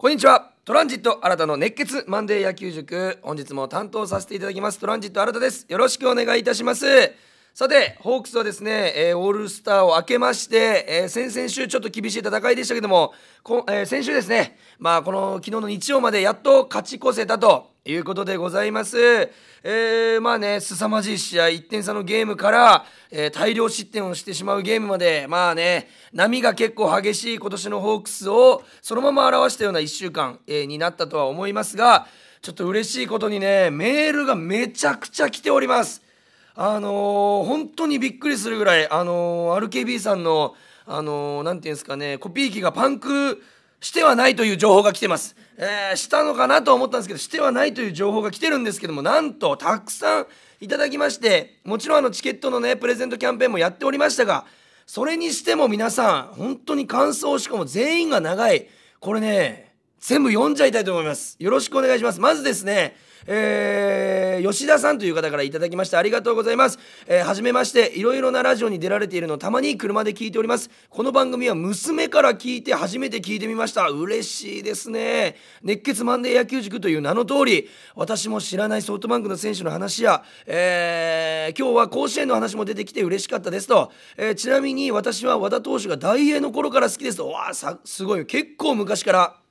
こんにちは。トランジット新たの熱血マンデー野球塾。本日も担当させていただきます。トランジット新たです。よろしくお願いいたします。さてホークスはですね、えーオールスターを明けまして、えー先々週ちょっと厳しい戦いでしたけどもこ、えー先週ですねまあこの昨日の日曜までやっと勝ち越せたということでございます。えーまあね、凄まじい試合、1点差のゲームから、えー大量失点をしてしまうゲームまで、まあね、波が結構激しい今年のホークスをそのまま表したような1週間、えーになったとは思いますが、ちょっと嬉しいことにね、メールがめちゃくちゃ来ております。あのー本当にびっくりするぐらい、あのー RKB さんの、あのーなんていうんですかね、コピー機がパンクしてはないという情報が来てます。えーしたのかなと思ったんですけど、してはないという情報が来てるんですけども、なんとたくさんいただきまして、もちろんあのチケットのね、プレゼントキャンペーンもやっておりましたが、それにしても皆さん、本当に感想、しかも全員が長い。これね、全部読んじゃいたいと思います。よろしくお願いします。まずですね、えー吉田さんという方からいただきましてありがとうございます。えーはじめまして、いろいろなラジオに出られているのたまに車で聞いております。この番組は娘から聞いて初めて聞いてみました。嬉しいですね。熱血マンデー野球塾という名の通り、私も知らないソフトバンクの選手の話や、えー今日は甲子園の話も出てきて嬉しかったですと。えーちなみに私は和田投手が大英の頃から好きですと。わあ、すごい。結構昔から。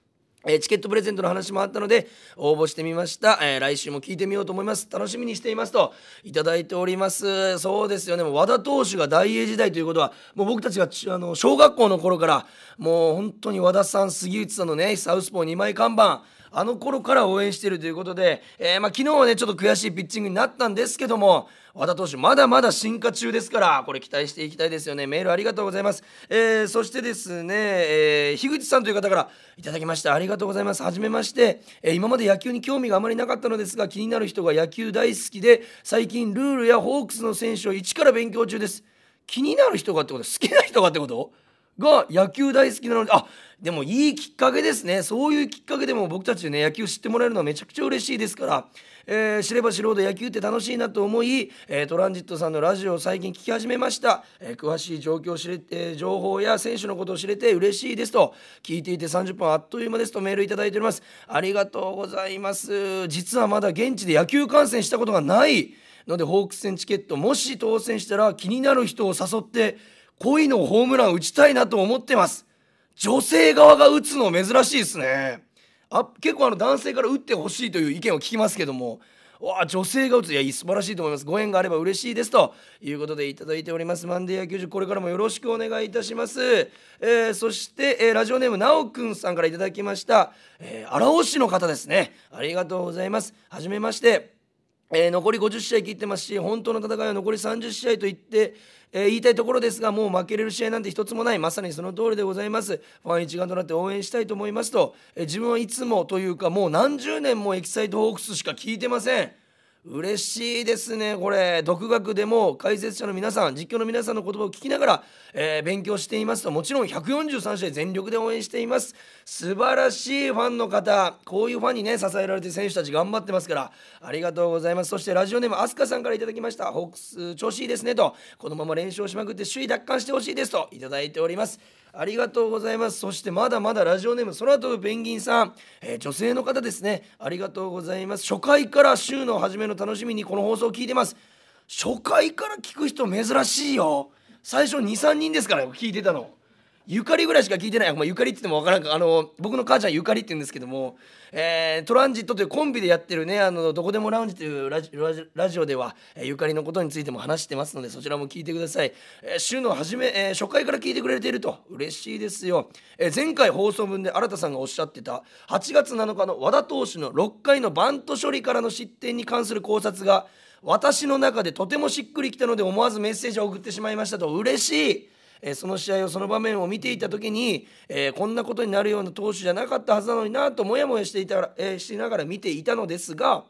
えチケットプレゼントの話もあったので応募してみました、えー来週も聞いてみようと思います。楽しみにしていますといただいております。そうですよね。もう和田投手が大英時代ということはもう僕たちがあの小学校の頃からもう本当に和田さん杉内さんのねサウスポー2枚看板あの頃から応援しているということで、えーまあ、昨日はねちょっと悔しいピッチングになったんですけども和田投手まだまだ進化中ですからこれ期待していきたいですよね。メールありがとうございます、えーそしてですね、えー樋口さんという方からいただきました。ありがとうございます。はじめまして、え今まで野球に興味があまりなかったのですが気になる人が野球大好きで最近ルールやホークスの選手を一から勉強中です。気になる人がってこと？好きな人がってこと？が野球大好きなのであでもいいきっかけですね。そういうきっかけでも僕たちね野球知ってもらえるのはめちゃくちゃ嬉しいですから、えー知れば知るほど野球って楽しいなと思い、えートランジットさんのラジオを最近聞き始めました、えー詳しい状況を知れて情報や選手のことを知れて嬉しいですと。聞いていて30分あっという間ですとメールいただいております。ありがとうございます。実はまだ現地で野球観戦したことがないのでホークス戦チケットもし当選したら気になる人を誘って恋のホームラン打ちたいなと思ってます。女性側が打つの珍しいですね。あ結構あの男性から打ってほしいという意見を聞きますけども。わあ女性が打つ。いや素晴らしいと思います。ご縁があれば嬉しいですということでいただいております。マンデー野球塾これからもよろしくお願いいたします、えーそして、えーラジオネームなおくんさんからいただきました、えー荒尾市の方ですね。ありがとうございます。はじめまして。えー残り50試合切ってますし本当の戦いは残り30試合と言って、えー言いたいところですがもう負けれる試合なんて一つもない。まさにその通りでございます。ファン一丸となって応援したいと思いますと、えー自分はいつもというかもう何十年もエキサイトホークスしか聞いてません。嬉しいですね。これ独学でも解説者の皆さん実況の皆さんの言葉を聞きながら、えー勉強していますともちろん143試合全力で応援しています。素晴らしいファンの方こういうファンにね支えられて選手たち頑張ってますからありがとうございます。そしてラジオネームアスカさんからいただきました。ホークス調子いいですねと。このまま練習をしまくって首位奪還してほしいですといいております。ありがとうございます。そしてまだまだラジオネーム空飛ぶペンギンさん、えー女性の方ですね。ありがとうございます。初回から週の初めの楽しみにこの放送を聞いてます。初回から聞く人珍しいよ。最初2、3人ですからよ聞いてたの。ゆかりぐらいしか聞いてない、まあ、ゆかりって言ってもわからんか。あの僕の母ちゃんゆかりって言うんですけども、えートランジットというコンビでやってるねあのどこでもラウンジというラジラジラジオでは、えーゆかりのことについても話してますのでそちらも聞いてください、えー週の初め、えー初回から聞いてくれていると。嬉しいですよ、えー前回放送分で新田さんがおっしゃってた8月7日の和田投手の6回のバント処理からの失点に関する考察が私の中でとてもしっくりきたので思わずメッセージを送ってしまいましたと。嬉しい。えその試合をその場面を見ていた時に、えこんなことになるような投手じゃなかったはずなのになとモヤモヤしていたら、えーしながら見ていたのですが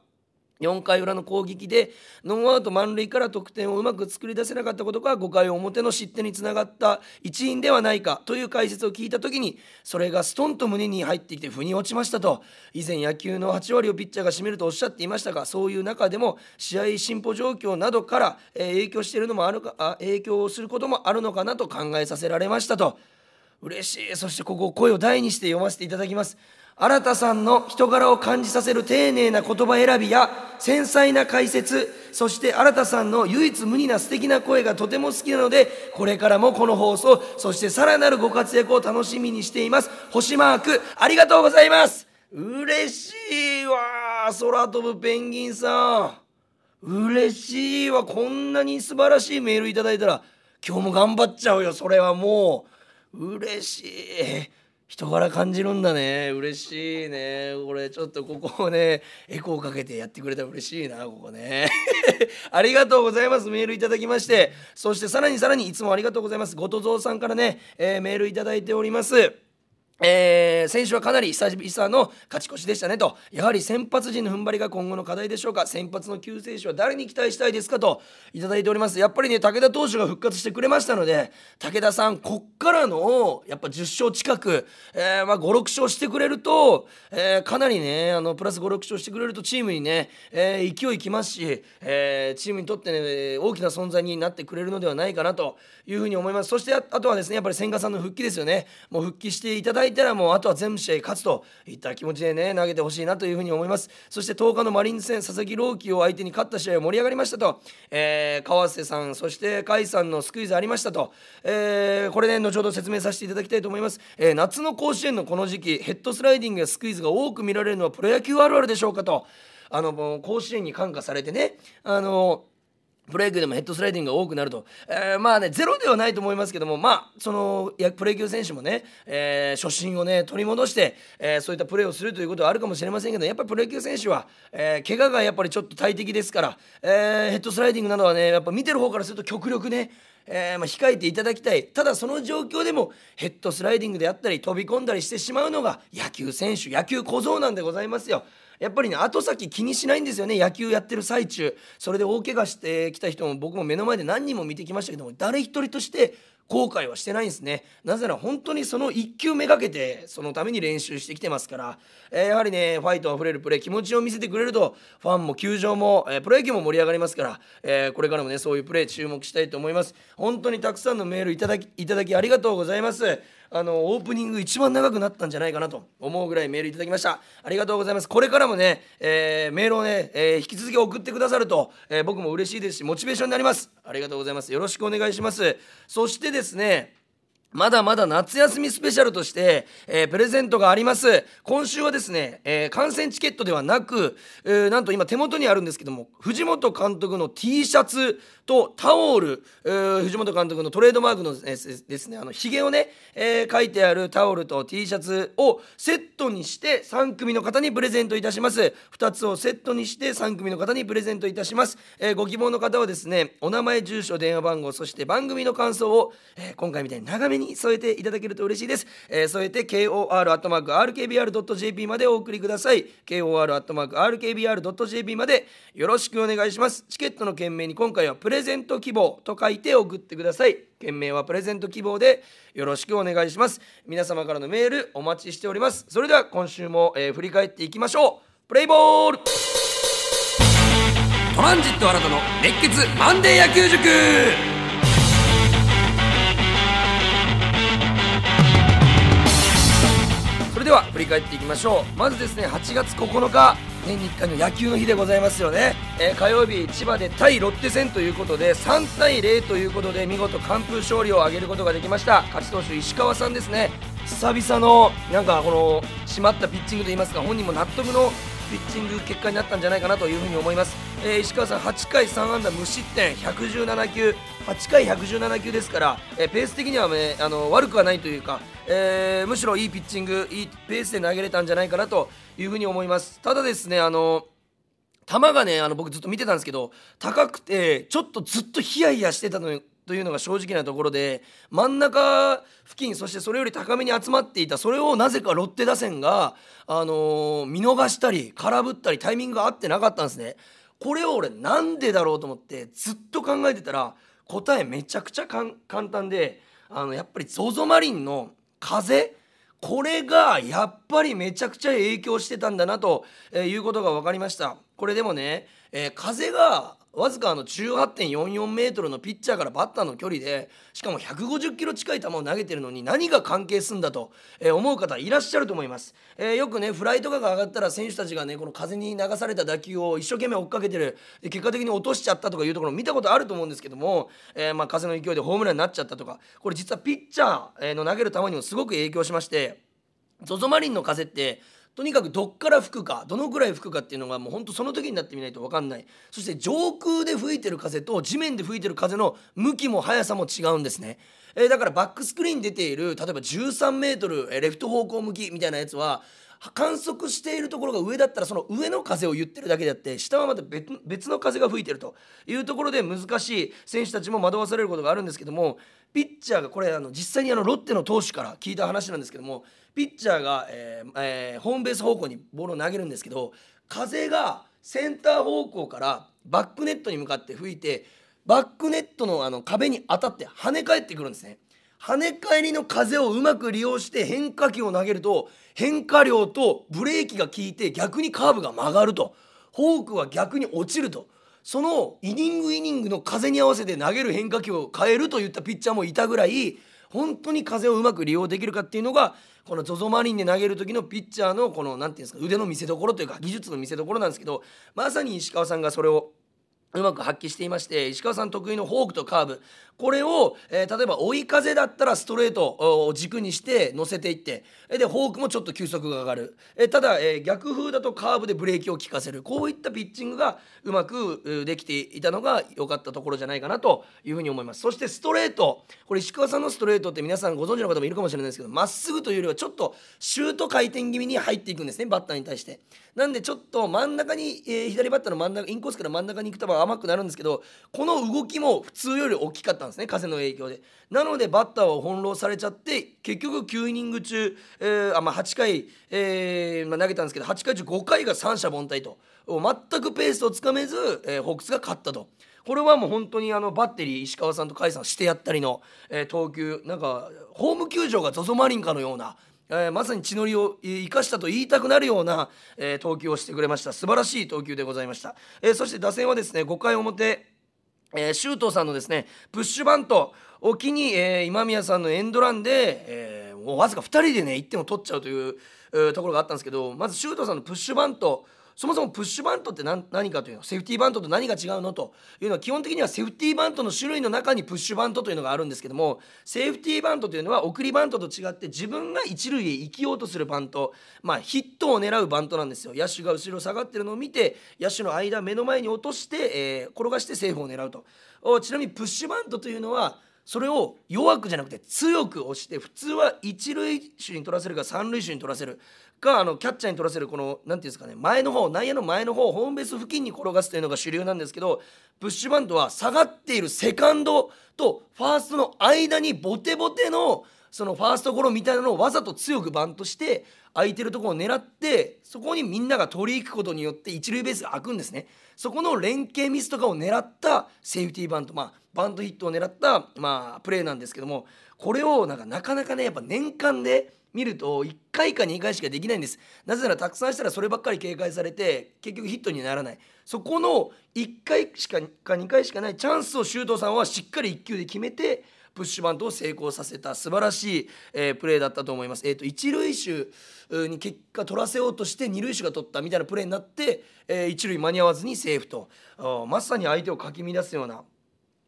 4回裏の攻撃でノーアウト満塁から得点をうまく作り出せなかったことが5回表の失点につながった一因ではないかという解説を聞いた時にそれがストンと胸に入ってきて腑に落ちましたと以前野球の8割をピッチャーが占めるとおっしゃっていましたがそういう中でも試合進歩状況などから、影響しているのもあるかあ影響することもあるのかなと考えさせられましたと。嬉しい。そしてここ声を大にして読ませていただきます。新田さんの人柄を感じさせる丁寧な言葉選びや繊細な解説。そして新田さんの唯一無二な素敵な声がとても好きなのでこれからもこの放送そしてさらなるご活躍を楽しみにしています。星マークありがとうございます。嬉しいわ。空飛ぶペンギンさん。嬉しいわ。こんなに素晴らしいメールいただいたら今日も頑張っちゃうよ。それはもう。嬉しい。人柄感じるんだね。嬉しいね。これちょっとここをねエコーかけてやってくれたら嬉しいなここね。ありがとうございます。メールいただきまして。そしてさらにさらにいつもありがとうございます。ごとぞうさんからね、えー、メールいただいております。えー、選手はかなり久々の勝ち越しでしたねと。やはり先発陣の踏ん張りが今後の課題でしょうか。先発の救世主は誰に期待したいですかといただいております。やっぱりね武田投手が復活してくれましたので武田さんこっからのやっぱ10勝近く、えー、まあ、56勝してくれると、えー、かなりねあのプラス56勝してくれるとチームにね、え勢いきますし、えチームにとってね大きな存在になってくれるのではないかなというふうに思います。そしてあとはですねやっぱり千賀さんの復帰ですよね。もう復帰していただいたらもうあとは全部試合勝つといった気持ちでね投げてほしいなというふうに思います。そして10日のマリンズ戦佐々木朗希を相手に勝った試合は盛り上がりましたと、えー、川瀬さんそして甲斐さんのスクイズありましたと、えー、これね後ほど説明させていただきたいと思います、えー、夏の甲子園のこの時期ヘッドスライディングやスクイズが多く見られるのはプロ野球あるあるでしょうかと。あの甲子園に感化されてねあのプロ野球でもヘッドスライディングが多くなると、えー、まあねゼロではないと思いますけどもまあそのプロ野球選手もね、えー、初心をね取り戻して、えー、そういったプレーをするということはあるかもしれませんけどやっぱりプロ野球選手は、えー、怪我がやっぱりちょっと大敵ですから、えー、ヘッドスライディングなどはねやっぱ見てる方からすると極力ねえー、まあ、控えていただきたいただその状況でもヘッドスライディングであったり飛び込んだりしてしまうのが野球選手野球小僧なんでございますよ。やっぱりね後先気にしないんですよね野球やってる最中。それで大怪我してきた人も僕も目の前で何人も見てきましたけども誰一人として後悔はしてないんですね。なぜなら本当にその1球めがけてそのために練習してきてますから、えー、やはりねファイトあふれるプレー気持ちを見せてくれるとファンも球場も、えー、プロ野球も盛り上がりますから、えー、これからもねそういうプレー注目したいと思います。本当にたくさんのメールいただきいただきありがとうございます。あのオープニング一番長くなったんじゃないかなと思うぐらいメールいただきました。ありがとうございます。これからもね、えー、メールをね、えー、引き続き送ってくださると、えー、僕も嬉しいですしモチベーションになります。ありがとうございます。よろしくお願いします。そしてですねまだまだ夏休みスペシャルとして、えー、プレゼントがあります。今週はですね、えー、観戦チケットではなく、えー、なんと今手元にあるんですけども藤本監督の T シャツとタオル、えー、藤本監督のトレードマークの、ですねあのひげをね、えー、書いてあるタオルと T シャツをセットにして3組の方にプレゼントいたします。2つをセットにして3組の方にプレゼントいたします、えー、ご希望の方はですねお名前住所電話番号そして番組の感想を、えー、今回みたいに長めに添えていただけると嬉しいです、えー、添えて kor.rkbr.jp までお送りください。kor.rkbr.jp までよろしくお願いします。チケットの件名に今回はプレレゼント希望と書いて送ってください。件名はプレゼント希望でよろしくお願いします。皆様からのメールお待ちしております。それでは今週も、えー、振り返っていきましょう。プレイボール。トランジット新たの熱血マンデー野球塾。では振り返っていきましょう。まずですね8月9日年に1回の野球の日でございますよね、えー、火曜日千葉で対ロッテ戦ということで3対0ということで見事完封勝利を挙げることができました。勝ち投手石川さんですね。久々のなんかこの締まったピッチングといいますか本人も納得のピッチング結果になったんじゃないかなというふに思います、えー、石川さん8回3安打無失点117球。8回117球ですから、えー、ペース的には、ね、あの悪くはないというか、えー、むしろいいピッチングいいペースで投げれたんじゃないかなというふうに思いますただですねあの球がねあの僕ずっと見てたんですけど高くてちょっとずっとヒヤヒヤしてたのというのが正直なところで真ん中付近そしてそれより高めに集まっていたそれをなぜかロッテ打線が、あのー、見逃したり空振ったりタイミングが合ってなかったんですね。これを俺なんでだろうと思ってずっと考えてたら答えめちゃくちゃ簡単であのやっぱり ZOZO マリンの風？これがやっぱりめちゃくちゃ影響してたんだなということが分かりました。これでもね、えー、風がわずかあの18.44メートルのピッチャーからバッターの距離でしかも150キロ近い球を投げてるのに何が関係するんだと、えー、思う方いらっしゃると思います、えー、よくねフライとかが上がったら選手たちがねこの風に流された打球を一生懸命追っかけてる。結果的に落としちゃったとかいうところ見たことあると思うんですけども、えー、まあ風の勢いでホームランになっちゃったとかこれ実はピッチャーの投げる球にもすごく影響しまして ZOZO マリンの風ってとにかくどっから吹くかどのくらい吹くかっていうのがもうほんとその時になってみないと分かんない。そして上空で吹いてる風と地面で吹いてる風の向きも速さも違うんですね、えー、だからバックスクリーンに出ている例えば13メートルレフト方向向きみたいなやつは観測しているところが上だったらその上の風を言ってるだけであって下はまた別の風が吹いてるというところで難しい選手たちも惑わされることがあるんですけどもピッチャーがこれあの実際にあのロッテの投手から聞いた話なんですけどもピッチャーが、えーえー、ホームベース方向にボールを投げるんですけど風がセンター方向からバックネットに向かって吹いてバックネットのあの壁に当たって跳ね返ってくるんですね。跳ね返りの風をうまく利用して変化球を投げると変化量とブレーキが効いて逆にカーブが曲がるとフォークは逆に落ちるとそのイニングイニングの風に合わせて投げる変化球を変えるといったピッチャーもいたぐらい本当に風をうまく利用できるかっていうのがこの ZOZO マリンで投げる時のピッチャーのこの何て言うんですか腕の見せ所というか技術の見せ所なんですけどまさに石川さんがそれをうまく発揮していまして石川さん得意のフォークとカーブこれを、えー、例えば追い風だったらストレートを軸にして乗せていってでフォークもちょっと球速が上がる、え、ただ、えー、逆風だとカーブでブレーキを効かせる。こういったピッチングがうまくできていたのが良かったところじゃないかなというふうに思います。そしてストレート。これ石川さんのストレートって皆さんご存知の方もいるかもしれないですけどまっすぐというよりはちょっとシュート回転気味に入っていくんですねバッターに対して。なんでちょっと真ん中に、えー、左バッターの真ん中インコースから真ん中に行く球は甘くなるんですけどこの動きも普通より大きかったんですね風の影響で。なのでバッターは翻弄されちゃって結局9イニング中、えーあまあ、8回、えーまあ、投げたんですけど8回中5回が三者凡退と。全くペースをつかめず、えー、ホークスが勝ったと。これはもう本当にあのバッテリー石川さんと甲斐さんしてやったりの、えー、投球なんかホーム球場が ZOZO マリンかのような、えー、まさに血のりを生かしたと言いたくなるような、えー、投球をしてくれました。素晴らしい投球でございました、えー、そして打線はですね5回表えー、周東さんのですねプッシュバントを機に、えー、今宮さんのエンドランで、えー、もうわずか2人でね1点を取っちゃうという、えー、ところがあったんですけどまず周東さんのプッシュバントそもそもプッシュバントって何かというのセーフティーバントと何が違うのというのは基本的にはセーフティーバントの種類の中にプッシュバントというのがあるんですけどもセーフティーバントというのは送りバントと違って自分が一塁へ生きようとするバントまあヒットを狙うバントなんですよ。野手が後ろ下がってるのを見て野手の間目の前に落として、えー、転がしてセーフを狙うと。ちなみにプッシュバントというのはそれを弱くじゃなくて強く押して普通は一塁手に取らせるか三塁手に取らせる。かあのキャッチャーに取らせるこの何て言うんですかね前の方内野の前の方ホームベース付近に転がすというのが主流なんですけどプッシュバントは下がっているセカンドとファーストの間にボテボテのそのファーストゴロみたいなのをわざと強くバントして空いてるところを狙ってそこにみんなが取り行くことによって一塁ベースが開くんですね。そこの連携ミスとかを狙ったセーフティーバントまあバントヒットを狙った、まあ、プレーなんですけどもこれをなんかなかなかねやっぱ年間で見ると1回か2回しかできないんです。なぜならたくさんしたらそればっかり警戒されて結局ヒットにならない。そこの1回しかか2回しかないチャンスを周東さんはしっかり1球で決めてプッシュバントを成功させた。素晴らしい、えー、プレーだったと思います。えーと、一塁手に結果取らせようとして二塁手が取ったみたいなプレーになって、えー、一塁間に合わずにセーフと。まさに相手をかき乱すような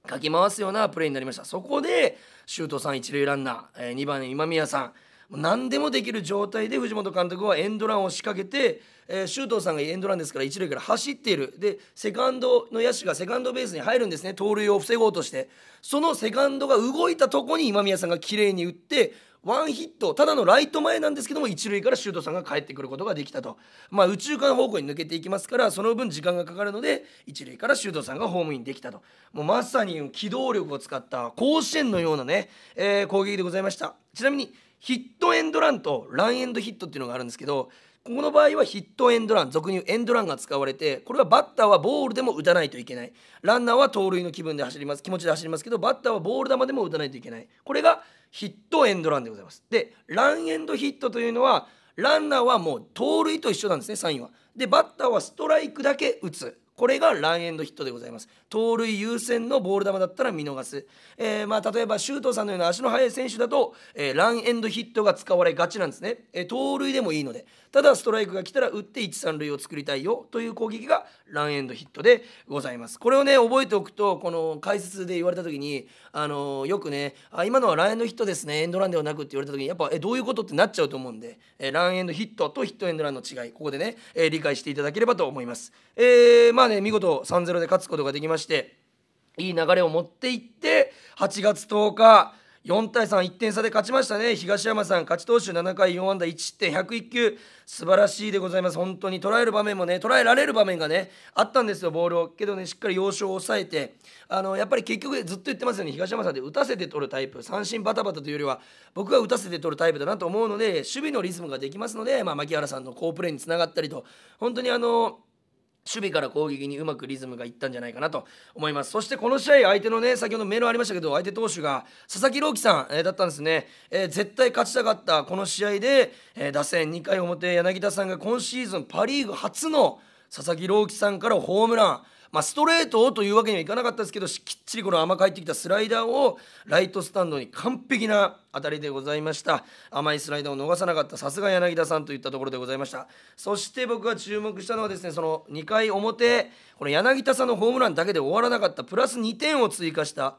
かき回すようなプレーになりました。そこで周東さん一塁ランナー、えー、2番今宮さん何でもできる状態で藤本監督はエンドランを仕掛けて、えー、周東さんがエンドランですから一塁から走っている。でセカンドの野手がセカンドベースに入るんですね。盗塁を防ごうとして。そのセカンドが動いたとこに今宮さんが綺麗に打ってワンヒット。ただのライト前なんですけども一塁から周東さんが帰ってくることができたと、まあ、宇宙間方向に抜けていきますからその分時間がかかるので一塁から周東さんがホームインできたと。もうまさに機動力を使った甲子園のようなね、えー、攻撃でございました。ちなみにヒットエンドランとランエンドヒットっていうのがあるんですけどここの場合はヒットエンドラン俗に言うエンドランが使われてこれはバッターはボールでも打たないといけない。ランナーは盗塁の気分で走ります気持ちで走りますけどバッターはボール球でも打たないといけない。これがヒットエンドランでございます。でランエンドヒットというのはランナーはもう盗塁と一緒なんですねサインは。でバッターはストライクだけ打つ。これがランエンドヒットでございます。盗塁優先のボール球だったら見逃す、えー、まあ例えば周東さんのような足の速い選手だと、えー、ランエンドヒットが使われがちなんですね、えー、盗塁でもいいので。ただストライクが来たら打って一三塁を作りたいよ。という攻撃がランエンドヒットでございます。これをね覚えておくとこの解説で言われた時にあのー、よくねあ今のはランエンドヒットですね。エンドランではなくって言われた時にやっぱえどういうことってなっちゃうと思うんで、えー、ランエンドヒットとヒットエンドランの違い。ここでね、えー、理解していただければと思います。えー、まあね見事3-0で勝つことができましていい流れを持っていって8月10日4対31点差で勝ちましたね。東山さん勝ち投手7回4安打1失点101球。素晴らしいでございます。本当に捉える場面もね捉えられる場面がねあったんですよ。ボールをけどねしっかり要所を抑えて。あのやっぱり結局ずっと言ってますよね。東山さんで打たせて取るタイプ。三振バタバタというよりは僕は打たせて取るタイプだなと思うので守備のリズムができますので、まあ、牧原さんの好プレーにつながったりと。本当にあの守備から攻撃にうまくリズムがいったんじゃないかなと思います。そしてこの試合相手のね先ほどメールありましたけど相手投手が佐々木朗希さん、えー、だったんですね、えー、絶対勝ちたかったこの試合で、えー、打線2回表柳田さんが今シーズンパ・リーグ初の佐々木朗希さんからホームラン。まあ、ストレートをというわけにはいかなかったですけどきっちりこの甘く入ってきたスライダーをライトスタンドに完璧な当たりでございました。甘いスライダーを逃さなかったさすが柳田さんといったところでございました。そして僕が注目したのはですねその2回表この柳田さんのホームランだけで終わらなかったプラス2点を追加した。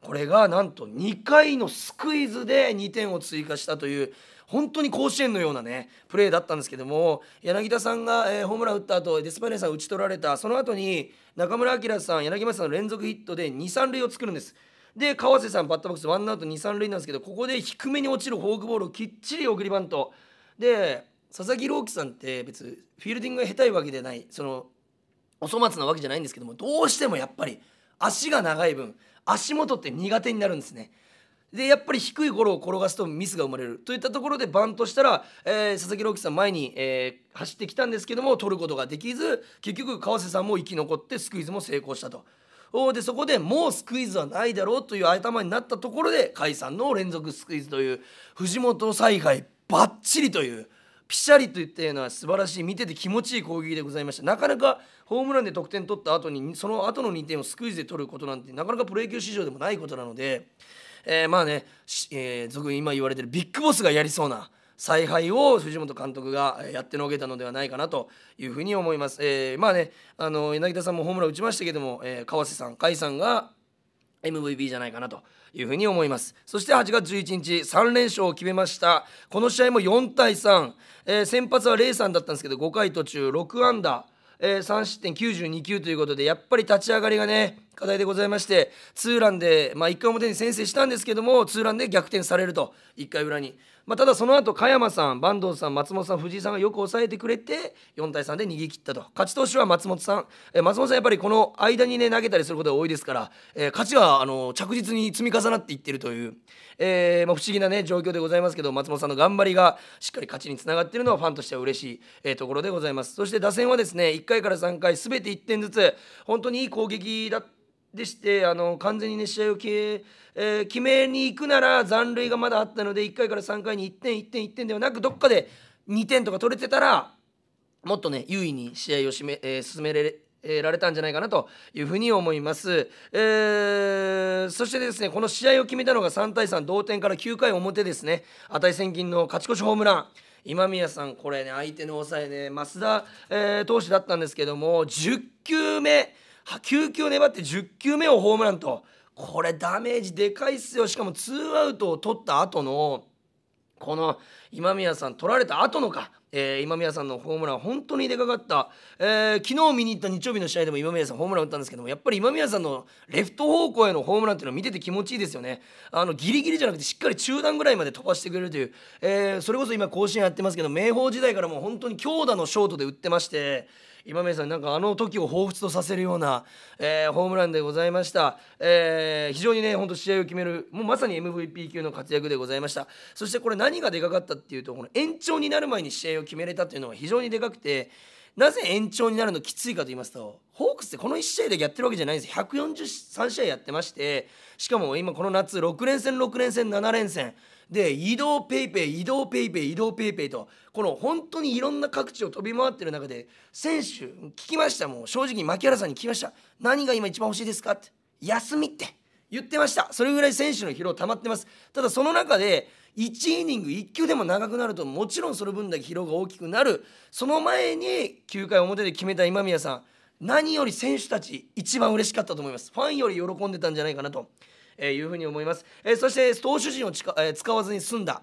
これがなんと2回のスクイズで2点を追加したという本当に甲子園のようなねプレーだったんですけども柳田さんが、えー、ホームラン打った後デスパイネさん打ち取られた。その後に中村晃さん柳町さんの連続ヒットで23塁を作るんです。で川瀬さんバッターボックスワンアウト23塁なんですけどここで低めに落ちるフォークボールをきっちり送りバントで佐々木朗希さんって別フィールディングが下手いわけでないそのお粗末なわけじゃないんですけどもどうしてもやっぱり足が長い分足元って苦手になるんですね。でやっぱり低いゴロを転がすとミスが生まれるといったところでバントしたら、えー、佐々木朗希さん前に、えー、走ってきたんですけども取ることができず結局川瀬さんも生き残ってスクイズも成功したと。でそこでもうスクイズはないだろうという頭になったところで甲斐さんの連続スクイズという藤本采配バッチリというピシャリといったような素晴らしい見てて気持ちいい攻撃でございましたなかなかホームランで得点取った後にその後の2点をスクイズで取ることなんてなかなかプロ野球史上でもないことなのでえー、まあね、えー、俗に今言われてるビッグボスがやりそうな采配を藤本監督がやってのけたのではないかなというふうに思います。えー、まあねあの柳田さんもホームラン打ちましたけども、えー、川瀬さん甲斐さんが MVP じゃないかなというふうに思いますそして8月11日3連勝を決めましたこの試合も4対3、えー、先発はレイさんだったんですけど5回途中6安打えー、3失点92球ということでやっぱり立ち上がりがね課題でございましてツーランで、まあ、1回表に先制したんですけどもツーランで逆転されると1回裏に、まあ、ただその後加山さん坂東さん松本さん藤井さんがよく抑えてくれて4対3で逃げ切ったと。勝ち投手は松本さん、え、松本さんやっぱりこの間にね投げたりすることが多いですから、えー、勝ちはあの着実に積み重なっていってるという、えーまあ、不思議なね状況でございますけど松本さんの頑張りがしっかり勝ちにつながっているのはファンとしては嬉しい、えー、ところでございます。そして打線はですね1回から3回全て1点ずつ本当にいい攻撃だでしてあの完全にね試合を決め,、えー、決めに行くなら残塁がまだあったので1回から3回に1点1点1点ではなくどっかで2点とか取れてたらもっとね優位に試合を締め、えー、進めれえられたんじゃないかなというふうに思います、えー、そしてですねこの試合を決めたのが3対3同点から9回表ですね。値千金の勝ち越しホームラン。今宮さんこれね相手の抑えね増田、えー、投手だったんですけども10球目9球粘って10球目をホームランと。これダメージでかいっすよ。しかもツーアウトを取った後のこの今宮さん取られた後のか、えー、今宮さんのホームラン本当にでかかった、えー、昨日見に行った日曜日の試合でも今宮さんホームラン打ったんですけどもやっぱり今宮さんのレフト方向へのホームランっていうのを見てて気持ちいいですよね。あのギリギリじゃなくてしっかり中段ぐらいまで飛ばしてくれるという、えー、それこそ今甲子園やってますけど明豊時代からもう本当に強打のショートで打ってまして今宮さんなんかあの時を彷彿とさせるような、えー、ホームランでございました、えー、非常にね本当試合を決めるもうまさに MVP 級の活躍でございました。そしてこれ何がでかかったっていうとこの延長になる前に試合を決めれたっていうのが非常にでかくてなぜ延長になるのきついかと言いますとホークスってこの1試合でやってるわけじゃないんです143試合やってましてしかも今この夏6連戦6連戦7連戦。で移動ペイペイ移動ペイペイ移動ペイペイとこの本当にいろんな各地を飛び回ってる中で選手聞きましたもう。正直牧原さんに聞きました何が今一番欲しいですか？って休みって。言ってました。それぐらい選手の疲労溜まってます。ただその中で1イニング1球でも長くなるともちろんその分だけ疲労が大きくなる。その前に9回表で決めた今宮さん。何より選手たち一番嬉しかったと思います。ファンより喜んでたんじゃないかなと。えいうふうに思います、えー、そして投手陣を使,、えー、使わずに済んだ。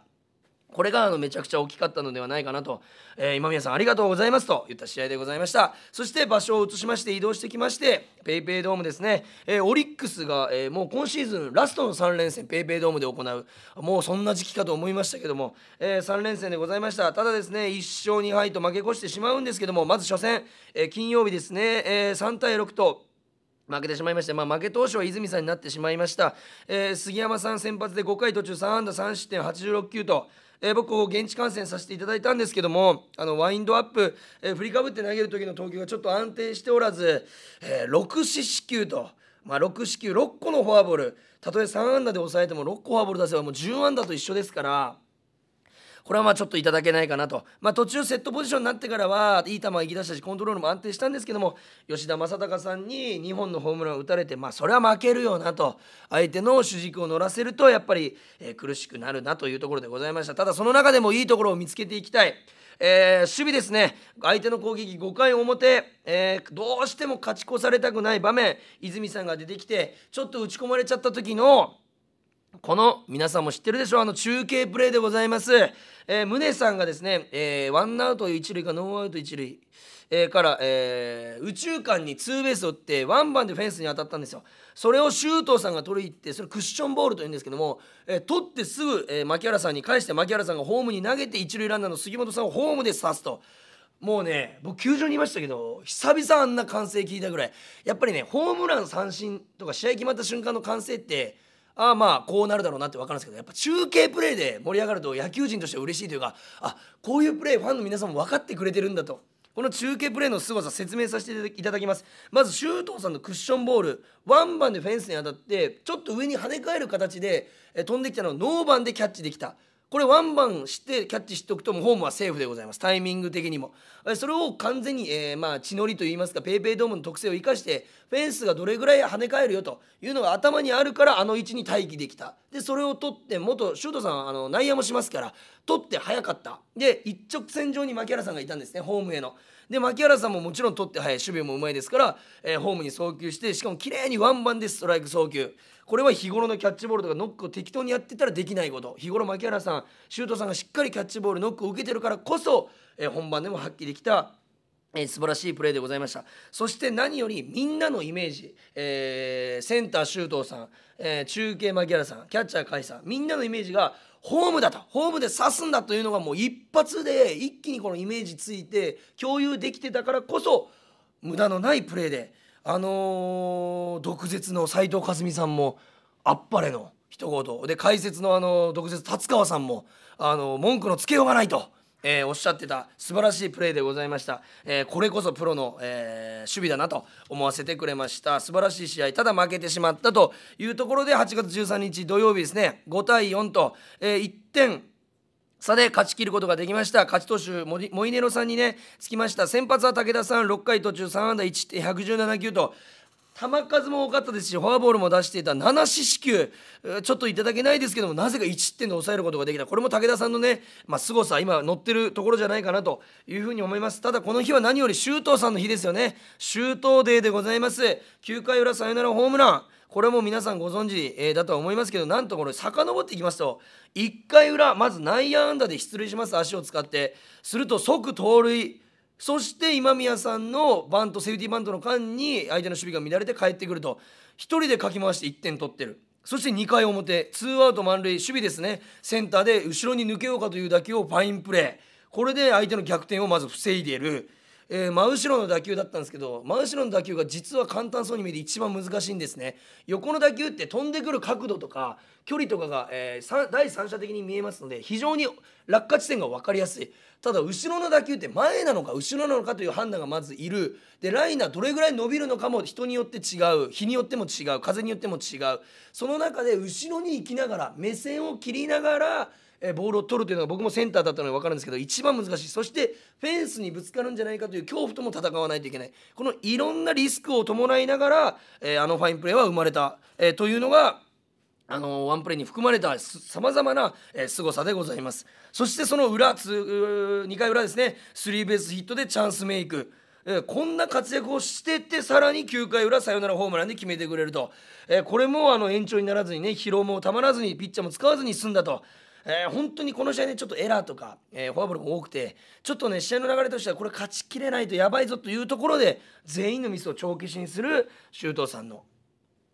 これがあのめちゃくちゃ大きかったのではないかなと、えー、今宮さんありがとうございますと言った試合でございました。そして場所を移しまして移動してきまして PayPay ドームですね、えー、オリックスが、えー、もう今シーズンラストの3連戦 PayPay ドームで行う。もうそんな時期かと思いましたけども、えー、3連戦でございました。ただですね1勝2敗と負け越してしまうんですけどもまず初戦、えー、金曜日ですね、えー、3対6と負けてしまいまして、まあ、負け投手は泉さんになってしまいました、えー、杉山さん先発で5回途中3安打3失点86球と、えー、僕現地観戦させていただいたんですけどもあのワインドアップ、えー、振りかぶって投げる時の投球がちょっと安定しておらず、え、6四死球と、まあ、6四球6個のフォアボールたとえ3安打で抑えても6個フォアボール出せばもう10安打と一緒ですから。これはまあちょっといただけないかなと、まあ、途中セットポジションになってからはいい球行き出したしコントロールも安定したんですけども吉田正尚さんに2本のホームランを打たれてまあそれは負けるよなと。相手の主軸を乗らせるとやっぱり、えー、苦しくなるなというところでございました。ただその中でもいいところを見つけていきたい。えー、守備ですね。相手の攻撃5回表、えー、どうしても勝ち越されたくない場面泉さんが出てきてちょっと打ち込まれちゃった時のこの皆さんも知ってるでしょう？あの中継プレーでございます、えー、宗さんがですね、えー、ワンアウト一塁かノーアウト一塁、えー、から、えー、宇宙間にツーベースを打ってワンバンでフェンスに当たったんですよ。それを周東さんが取り入ってそれクッションボールというんですけども、えー、取ってすぐ、えー、牧原さんに返して牧原さんがホームに投げて一塁ランナーの杉本さんをホームで刺すと。もうね僕球場にいましたけど久々あんな歓声聞いたぐらい。やっぱりねホームラン三振とか試合決まった瞬間の歓声ってああまあこうなるだろうなって分かるんですけどやっぱ中継プレーで盛り上がると野球人としては嬉しいというかあこういうプレーファンの皆さんも分かってくれてるんだと。この中継プレーの凄さ説明させていただきます。まず周東さんのクッションボール。ワンバンでフェンスに当たってちょっと上に跳ね返る形で飛んできたのをノーバンでキャッチできた。これワンバンしてキャッチしておくともホームはセーフでございます。タイミング的にも。それを完全に、えー、まあ血のりといいますか PayPay ドームの特性を生かしてフェンスがどれぐらい跳ね返るよというのが頭にあるからあの位置に待機できた。でそれを取って元シュートさんあの内野もしますから取って早かった。で一直線上に牧原さんがいたんですねホームへの。で牧原さんももちろん取って早い守備もうまいですから、えー、ホームに送球してしかも綺麗にワンバンでストライク送球。これは日頃のキャッチボールとかノックを適当にやってたらできないこと。日頃牧原さん周東さんがしっかりキャッチボールノックを受けてるからこそ、えー、本番でも発揮できたえー、素晴らしいプレーでございましたそして何よりみんなのイメージ、えー、センター周東さん、えー、中継牧原さんキャッチャー甲斐さんみんなのイメージがホームだとホームで刺すんだというのがもう一発で一気にこのイメージついて共有できてたからこそ無駄のないプレーであのー、毒舌の斎藤和美さんもあっぱれの一言で解説のあの毒舌達川さんもあの文句のつけようがないと。えー、おっしゃってた素晴らしいプレーでございました、えー、これこそプロの、えー、守備だなと思わせてくれました。素晴らしい試合ただ負けてしまったというところで8月13日土曜日ですね5対4と、え1点差で勝ち切ることができました。勝ち投手モイネロさんにねつきました。先発は武田さん6回途中3安打1 117球と球数も多かったですしフォアボールも出していた7四死球ちょっといただけないですけどもなぜか1点で抑えることができた。これも武田さんのね、まあ、凄さ今乗ってるところじゃないかなというふうに思います。ただこの日は何より周東さんの日ですよね。周東デーでございます。9回裏サヨナラホームラン。これも皆さんご存知、えー、だとは思いますけどなんとこれ遡っていきますと1回裏まず内野安打で出塁します。足を使って。すると即盗塁。そして今宮さんのバントセーフティーバントの間に相手の守備が乱れて帰ってくると。1人でかき回して1点取ってる。そして2回表。ツーアウト満塁。守備ですね。センターで後ろに抜けようかという打球をファインプレー。これで相手の逆転をまず防いでいる、えー真後ろの打球だったんですけど真後ろの打球が実は簡単そうに見えて一番難しいんですね。横の打球って飛んでくる角度とか距離とかが、えー第三者的に見えますので非常に落下地点が分かりやすい。ただ後ろの打球って前なのか後ろなのかという判断がまずいる。でライナーどれぐらい伸びるのかも人によって違う。日によっても違う。風によっても違う。その中で後ろに行きながら目線を切りながらえボールを取るというのが僕もセンターだったので分かるんですけど一番難しい。そしてフェンスにぶつかるんじゃないかという恐怖とも戦わないといけない。このいろんなリスクを伴いながら、えあのファインプレーは生まれた、えというのがあのワンプレーに含まれたさまざまな、えー、凄さでございます。そしてその裏つ2回裏ですね。スリーベースヒットでチャンスメイク。えーこんな活躍をしてってさらに9回裏サヨナラホームランで決めてくれると、えーこれもあの延長にならずにね疲労もたまらずにピッチャーも使わずに済んだと。えー本当にこの試合ねちょっとエラーとか、えーフォアボールも多くてちょっとね試合の流れとしてはこれ勝ちきれないとやばいぞというところで全員のミスを帳消しにする周東さんの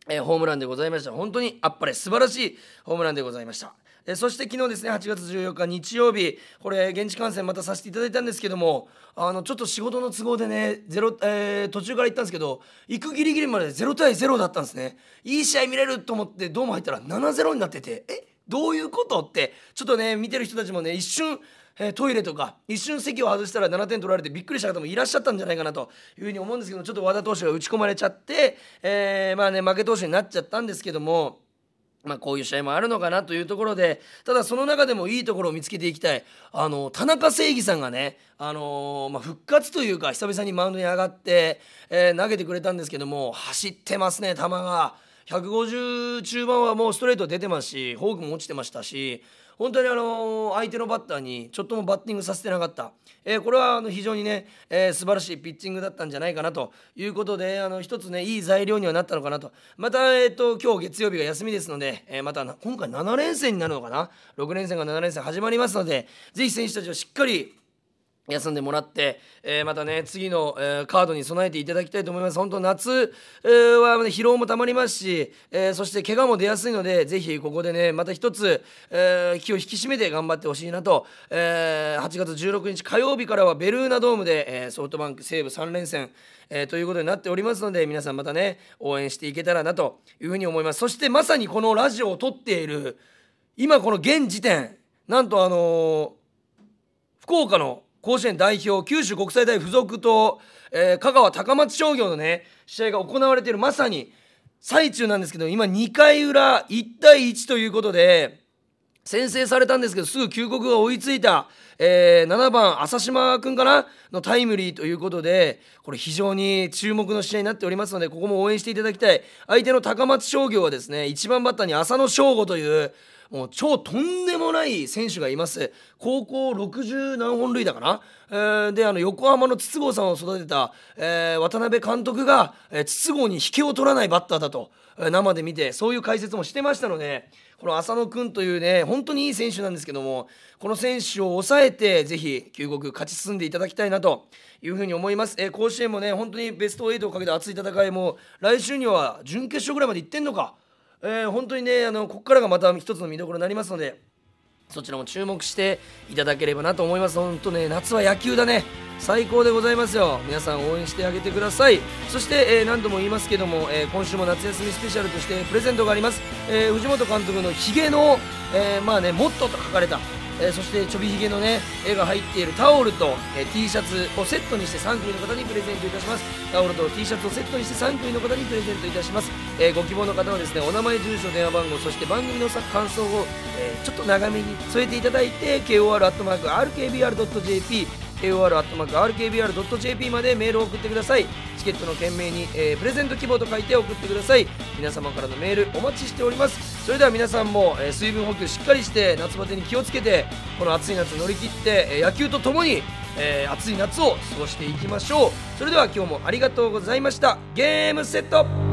えーホームランでございました。本当にあっぱれ素晴らしいホームランでございました、えそして昨日ですね8月14日日曜日これ現地観戦またさせていただいたんですけどもあのちょっと仕事の都合でねゼロ、えー途中から行ったんですけど行くギリギリまで0対0だったんですね。いい試合見れると思ってドーム入ったら7-0になっててえ？どういうことってちょっとね見てる人たちもね一瞬えートイレとか一瞬席を外したら7点取られてびっくりした方もいらっしゃったんじゃないかなというふうに思うんですけどちょっと和田投手が打ち込まれちゃって、えーまあね負け投手になっちゃったんですけども。まあ、こういう試合もあるのかなというところでただその中でもいいところを見つけていきたいあの田中正義さんがね、あのーまあ、復活というか久々にマウンドに上がって、えー投げてくれたんですけども走ってますね球が150中盤はもうストレート出てますしフォークも落ちてましたし本当にあの相手のバッターにちょっともバッティングさせてなかった、えーこれはあの非常にね、えー素晴らしいピッチングだったんじゃないかなと。いうことであの一つねいい材料にはなったのかなと。また、えー、と今日月曜日が休みですので、えーまた今回7連戦になるのかな？6連戦が7連戦始まりますのでぜひ選手たちはしっかり休んでもらって、えーまたね次の、えーカードに備えていただきたいと思います。本当夏、えーは、ね、疲労もたまりますし、えーそして怪我も出やすいのでぜひここでねまた一つ、えー気を引き締めて頑張ってほしいなと、えー8月16日火曜日からはベルーナドームで、えーソフトバンク西武3連戦、えーということになっておりますので皆さんまたね応援していけたらなというふうに思います。そしてまさにこのラジオを撮っている今この現時点なんとあの福岡の甲子園代表九州国際大付属と、えー香川高松商業のね試合が行われているまさに最中なんですけど今2回裏1対1ということで先制されたんですけどすぐ旧国が追いついた、えー7番浅島君かなのタイムリーということでこれ非常に注目の試合になっておりますのでここも応援していただきたい。相手の高松商業はですね1番バッターに浅野翔吾というもう超とんでもない選手がいます。高校60何本塁打かな、えーであの横浜の筒香さんを育てた、えー渡辺監督が、えー筒香に引けを取らないバッターだと、えー生で見てそういう解説もしてましたのでこの浅野君というね本当にいい選手なんですけどもこの選手を抑えてぜひ旧国勝ち進んでいただきたいなというふうに思います、えー甲子園もね本当にベスト8をかけて熱い戦いも来週には準決勝ぐらいまで行ってんのかえー本当にねあのここからがまた一つの見どころになりますのでそちらも注目していただければなと思います。本当ね夏は野球だね。最高でございますよ。皆さん応援してあげてください。そして、えー何度も言いますけども、えー今週も夏休みスペシャルとしてプレゼントがあります、え藤本監督のヒゲの、えまあねモットと書かれたえーそしてちょびひげのね絵が入っているタオルと、えー T シャツをセットにして3組の方にプレゼントいたします。タオルと T シャツをセットにして3組の方にプレゼントいたします、えーご希望の方はですねお名前住所電話番号そして番組の感想を、えちょっと長めに添えていただいて KOR.RKBR.JP KOR.RKBR.JP までメールを送ってください。チケットの件名に、えプレゼント希望と書いて送ってください。皆様からのメールお待ちしております。それでは皆さんも、え水分補給しっかりして夏バテに気をつけてこの暑い夏乗り切って、え野球とともに、えー暑い夏を過ごしていきましょう。それでは今日もありがとうございました。ゲームセット。